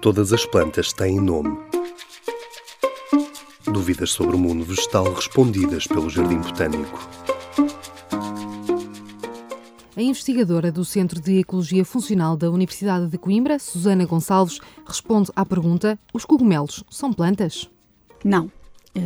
Todas as plantas têm nome. Dúvidas sobre o mundo vegetal respondidas pelo Jardim Botânico. A investigadora do Centro de Ecologia Funcional da Universidade de Coimbra, Susana Gonçalves, responde à pergunta: os cogumelos são plantas? Não,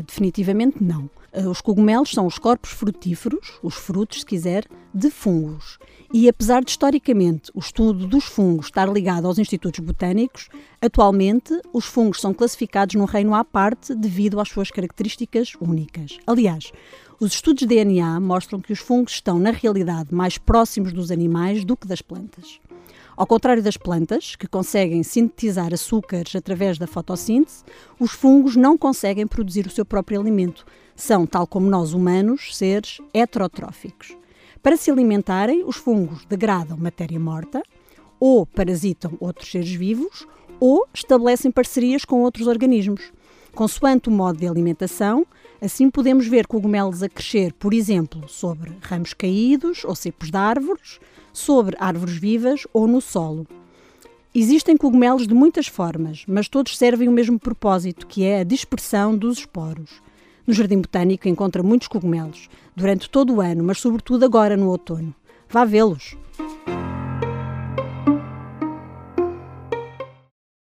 definitivamente não. Eh, os cogumelos são os corpos frutíferos, os frutos, se quiser, de fungos. E apesar de historicamente o estudo dos fungos estar ligado aos institutos botânicos, atualmente os fungos são classificados num reino à parte devido às suas características únicas. Aliás, os estudos de DNA mostram que os fungos estão, na realidade, mais próximos dos animais do que das plantas. Ao contrário das plantas, que conseguem sintetizar açúcares através da fotossíntese, os fungos não conseguem produzir o seu próprio alimento. São, tal como nós humanos, seres heterotróficos. Para se alimentarem, os fungos degradam matéria morta, ou parasitam outros seres vivos, ou estabelecem parcerias com outros organismos. Consoante o modo de alimentação, assim podemos ver cogumelos a crescer, por exemplo, sobre ramos caídos ou cepos de árvores, sobre árvores vivas ou no solo. Existem cogumelos de muitas formas, mas todos servem o mesmo propósito, que é a dispersão dos esporos. No Jardim Botânico encontra muitos cogumelos, durante todo o ano, mas sobretudo agora no outono. Vá vê-los!